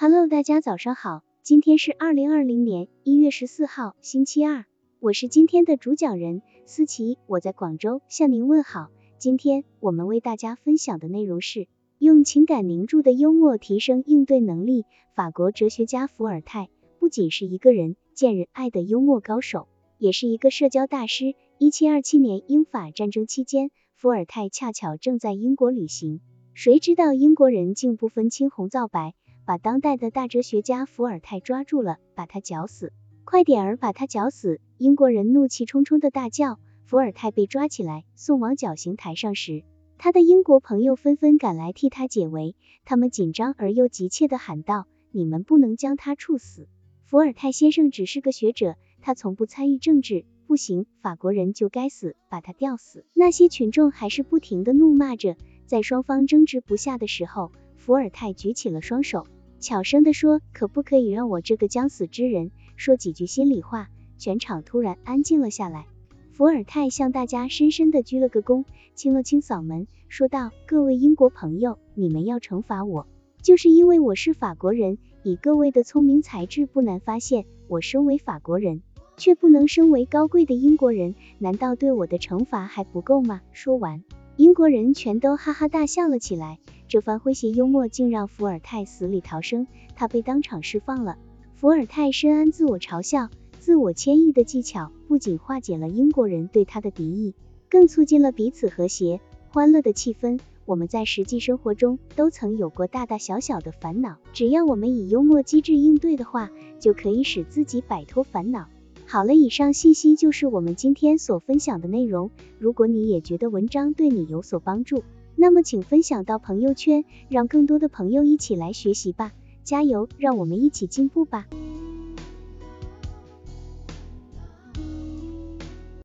Hello，大家早上好，今天是二零二零年一月十四号，星期二，我是今天的主讲人思琪，我在广州向您问好。今天我们为大家分享的内容是用情感凝铸的幽默提升应对能力。法国哲学家伏尔泰不仅是一个人见人爱的幽默高手，也是一个社交大师。一七二七年英法战争期间，伏尔泰恰巧正在英国旅行。谁知道英国人竟不分青红皂白，把当代的大哲学家伏尔泰抓住了，把他绞死！快点儿把他绞死！英国人怒气冲冲的大叫。伏尔泰被抓起来，送往绞刑台上时，他的英国朋友纷纷赶来替他解围。他们紧张而又急切地喊道：“你们不能将他处死！伏尔泰先生只是个学者，他从不参与政治。不行，法国人就该死，把他吊死！”那些群众还是不停地怒骂着。在双方争执不下的时候，伏尔泰举起了双手，悄声地说：“可不可以让我这个将死之人说几句心里话？”全场突然安静了下来。伏尔泰向大家深深地鞠了个躬，清了清嗓门，说道：“各位英国朋友，你们要惩罚我，就是因为我是法国人。以各位的聪明才智，不难发现，我身为法国人，却不能身为高贵的英国人，难道对我的惩罚还不够吗？”说完。英国人全都哈哈大笑了起来，这番诙谐幽默竟让伏尔泰死里逃生，他被当场释放了。伏尔泰深谙自我嘲笑、自我谦抑的技巧，不仅化解了英国人对他的敌意，更促进了彼此和谐、欢乐的气氛。我们在实际生活中都曾有过大大小小的烦恼，只要我们以幽默机智应对的话，就可以使自己摆脱烦恼。好了，以上信息就是我们今天所分享的内容。如果你也觉得文章对你有所帮助，那么请分享到朋友圈，让更多的朋友一起来学习吧。加油，让我们一起进步吧。